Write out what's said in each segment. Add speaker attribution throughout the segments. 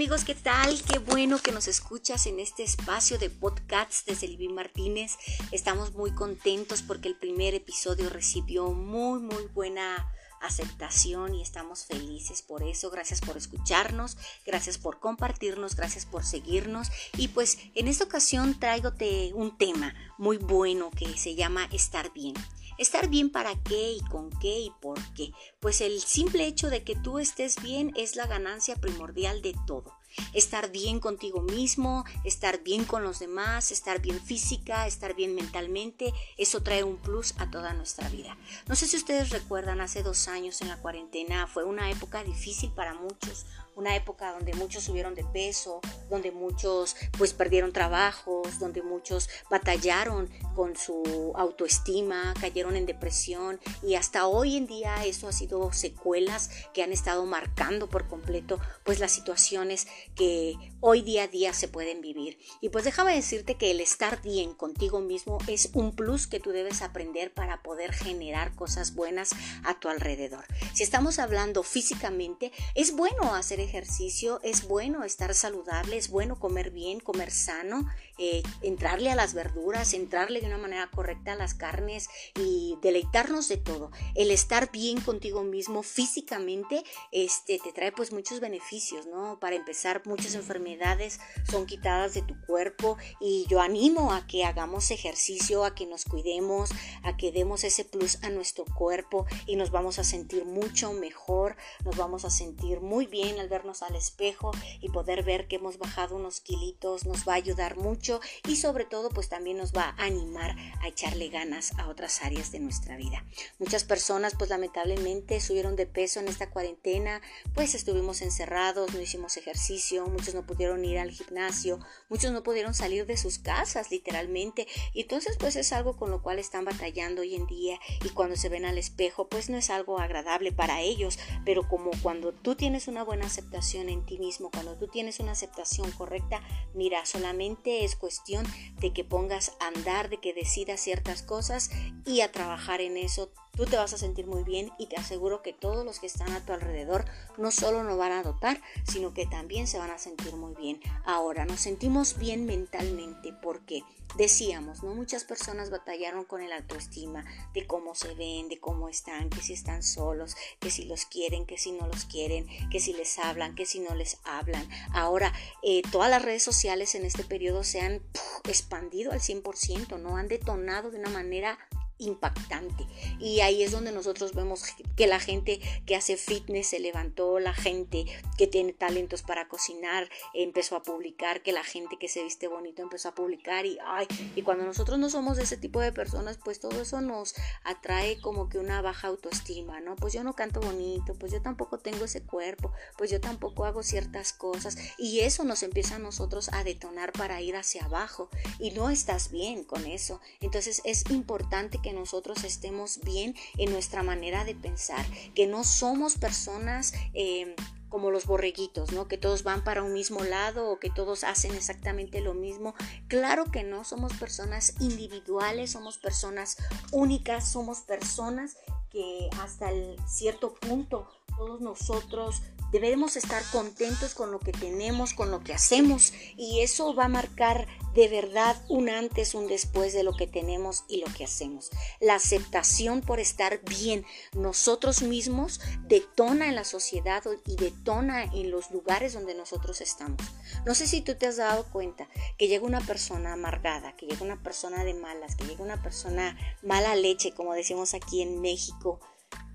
Speaker 1: amigos, ¿qué tal? Qué bueno que nos escuchas en este espacio de podcasts de Silvi Martínez. Estamos muy contentos porque el primer episodio recibió muy, muy buena aceptación y estamos felices por eso. Gracias por escucharnos, gracias por compartirnos, gracias por seguirnos. Y pues en esta ocasión traigote un tema muy bueno que se llama estar bien. Estar bien para qué y con qué y por qué. Pues el simple hecho de que tú estés bien es la ganancia primordial de todo estar bien contigo mismo, estar bien con los demás, estar bien física, estar bien mentalmente, eso trae un plus a toda nuestra vida. No sé si ustedes recuerdan, hace dos años en la cuarentena fue una época difícil para muchos, una época donde muchos subieron de peso, donde muchos pues perdieron trabajos, donde muchos batallaron con su autoestima, cayeron en depresión y hasta hoy en día eso ha sido secuelas que han estado marcando por completo pues las situaciones que hoy día a día se pueden vivir. Y pues déjame decirte que el estar bien contigo mismo es un plus que tú debes aprender para poder generar cosas buenas a tu alrededor. Si estamos hablando físicamente, es bueno hacer ejercicio, es bueno estar saludable, es bueno comer bien, comer sano, eh, entrarle a las verduras, entrarle de una manera correcta a las carnes y deleitarnos de todo. El estar bien contigo mismo físicamente este, te trae pues muchos beneficios, ¿no? Para empezar, muchas enfermedades son quitadas de tu cuerpo y yo animo a que hagamos ejercicio, a que nos cuidemos, a que demos ese plus a nuestro cuerpo y nos vamos a sentir mucho mejor, nos vamos a sentir muy bien al vernos al espejo y poder ver que hemos bajado unos kilitos nos va a ayudar mucho y sobre todo pues también nos va a animar a echarle ganas a otras áreas de nuestra vida. Muchas personas pues lamentablemente subieron de peso en esta cuarentena, pues estuvimos encerrados, no hicimos ejercicio, muchos no pudieron ir al gimnasio, muchos no pudieron salir de sus casas literalmente y entonces pues es algo con lo cual están batallando hoy en día y cuando se ven al espejo pues no es algo agradable para ellos, pero como cuando tú tienes una buena aceptación en ti mismo, cuando tú tienes una aceptación correcta, mira, solamente es cuestión de que pongas a andar, de que decidas ciertas cosas y a trabajar en eso tú te vas a sentir muy bien y te aseguro que todos los que están a tu alrededor no solo nos van a dotar, sino que también se van a sentir muy bien. Ahora, nos sentimos bien mentalmente porque decíamos, ¿no? Muchas personas batallaron con el autoestima de cómo se ven, de cómo están, que si están solos, que si los quieren, que si no los quieren, que si les hablan, que si no les hablan. Ahora, eh, todas las redes sociales en este periodo se han expandido al 100%, ¿no? Han detonado de una manera impactante. Y ahí es donde nosotros vemos que la gente que hace fitness se levantó, la gente que tiene talentos para cocinar empezó a publicar, que la gente que se viste bonito empezó a publicar y ay, y cuando nosotros no somos ese tipo de personas, pues todo eso nos atrae como que una baja autoestima, ¿no? Pues yo no canto bonito, pues yo tampoco tengo ese cuerpo, pues yo tampoco hago ciertas cosas y eso nos empieza a nosotros a detonar para ir hacia abajo y no estás bien con eso. Entonces es importante que nosotros estemos bien en nuestra manera de pensar, que no somos personas eh, como los borreguitos, ¿no? Que todos van para un mismo lado o que todos hacen exactamente lo mismo. Claro que no, somos personas individuales, somos personas únicas, somos personas que hasta el cierto punto todos nosotros Debemos estar contentos con lo que tenemos, con lo que hacemos y eso va a marcar de verdad un antes, un después de lo que tenemos y lo que hacemos. La aceptación por estar bien nosotros mismos detona en la sociedad y detona en los lugares donde nosotros estamos. No sé si tú te has dado cuenta que llega una persona amargada, que llega una persona de malas, que llega una persona mala leche, como decimos aquí en México.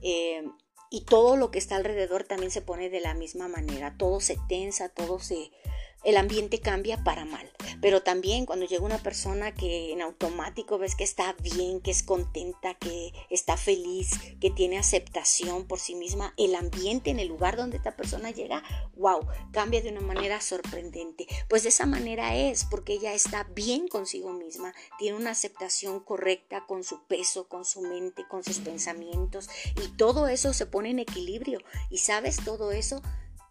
Speaker 1: Eh, y todo lo que está alrededor también se pone de la misma manera, todo se tensa, todo se, el ambiente cambia para mal. Pero también cuando llega una persona que en automático ves que está bien, que es contenta, que está feliz, que tiene aceptación por sí misma, el ambiente en el lugar donde esta persona llega, wow, cambia de una manera sorprendente. Pues de esa manera es, porque ella está bien consigo misma, tiene una aceptación correcta con su peso, con su mente, con sus pensamientos y todo eso se pone en equilibrio y sabes, todo eso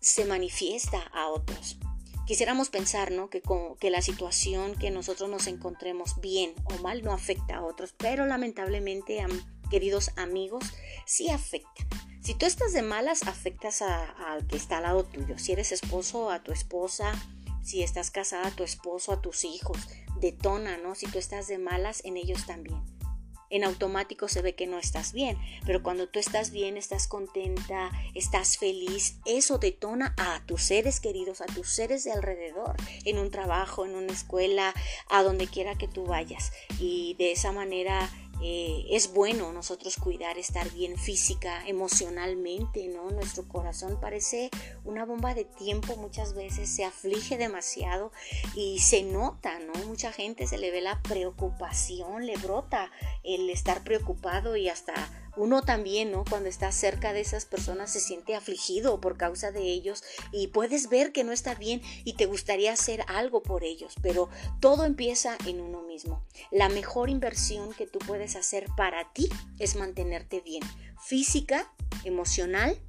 Speaker 1: se manifiesta a otros. Quisiéramos pensar ¿no? que, que la situación que nosotros nos encontremos bien o mal no afecta a otros, pero lamentablemente, queridos amigos, sí afecta Si tú estás de malas, afectas al que está al lado tuyo. Si eres esposo, a tu esposa, si estás casada, a tu esposo, a tus hijos. Detona, ¿no? Si tú estás de malas, en ellos también en automático se ve que no estás bien. Pero cuando tú estás bien, estás contenta, estás feliz, eso detona a tus seres queridos, a tus seres de alrededor, en un trabajo, en una escuela, a donde quiera que tú vayas. Y de esa manera eh, es bueno nosotros cuidar, estar bien física, emocionalmente, ¿no? Nuestro corazón parece una bomba de tiempo muchas veces, se aflige demasiado y se nota, ¿no? Mucha gente se le ve la preocupación, le brota el estar preocupado y hasta uno también, ¿no? Cuando está cerca de esas personas se siente afligido por causa de ellos y puedes ver que no está bien y te gustaría hacer algo por ellos, pero todo empieza en uno mismo. La mejor inversión que tú puedes hacer para ti es mantenerte bien, física, emocional,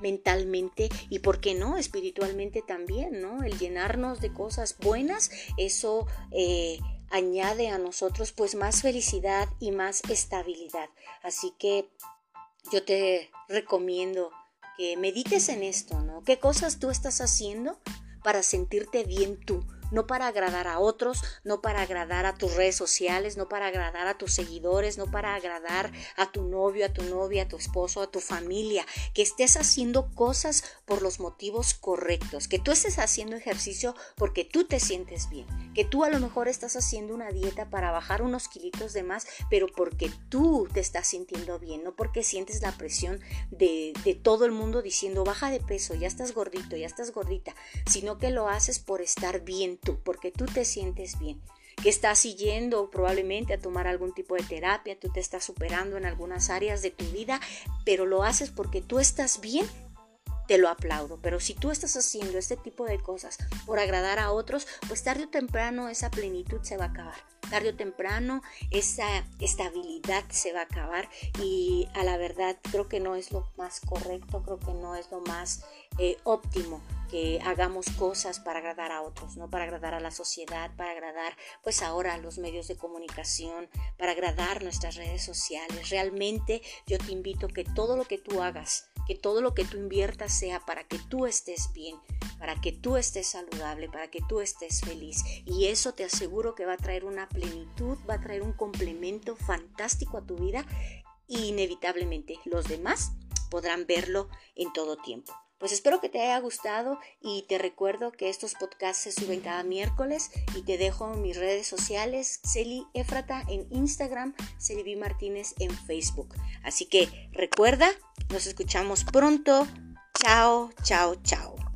Speaker 1: mentalmente y, ¿por qué no?, espiritualmente también, ¿no? El llenarnos de cosas buenas, eso eh, añade a nosotros pues más felicidad y más estabilidad. Así que yo te recomiendo que medites en esto, ¿no? ¿Qué cosas tú estás haciendo para sentirte bien tú? No para agradar a otros, no para agradar a tus redes sociales, no para agradar a tus seguidores, no para agradar a tu novio, a tu novia, a tu esposo, a tu familia, que estés haciendo cosas por los motivos correctos, que tú estés haciendo ejercicio porque tú te sientes bien, que tú a lo mejor estás haciendo una dieta para bajar unos kilitos de más, pero porque tú te estás sintiendo bien, no porque sientes la presión de, de todo el mundo diciendo baja de peso, ya estás gordito, ya estás gordita, sino que lo haces por estar bien tú, porque tú te sientes bien, que estás siguiendo probablemente a tomar algún tipo de terapia, tú te estás superando en algunas áreas de tu vida, pero lo haces porque tú estás bien te lo aplaudo. Pero si tú estás haciendo este tipo de cosas por agradar a otros, pues tarde o temprano esa plenitud se va a acabar. Tarde o temprano esa estabilidad se va a acabar y a la verdad creo que no es lo más correcto, creo que no es lo más eh, óptimo que hagamos cosas para agradar a otros, ¿no? Para agradar a la sociedad, para agradar pues ahora a los medios de comunicación, para agradar nuestras redes sociales. Realmente yo te invito que todo lo que tú hagas, que todo lo que tú inviertas sea para que tú estés bien, para que tú estés saludable, para que tú estés feliz. Y eso te aseguro que va a traer una plenitud, va a traer un complemento fantástico a tu vida y inevitablemente los demás podrán verlo en todo tiempo. Pues espero que te haya gustado y te recuerdo que estos podcasts se suben cada miércoles y te dejo mis redes sociales, Celi Efrata en Instagram, Celi. Martínez en Facebook. Así que recuerda, nos escuchamos pronto. Chao, chao, chao.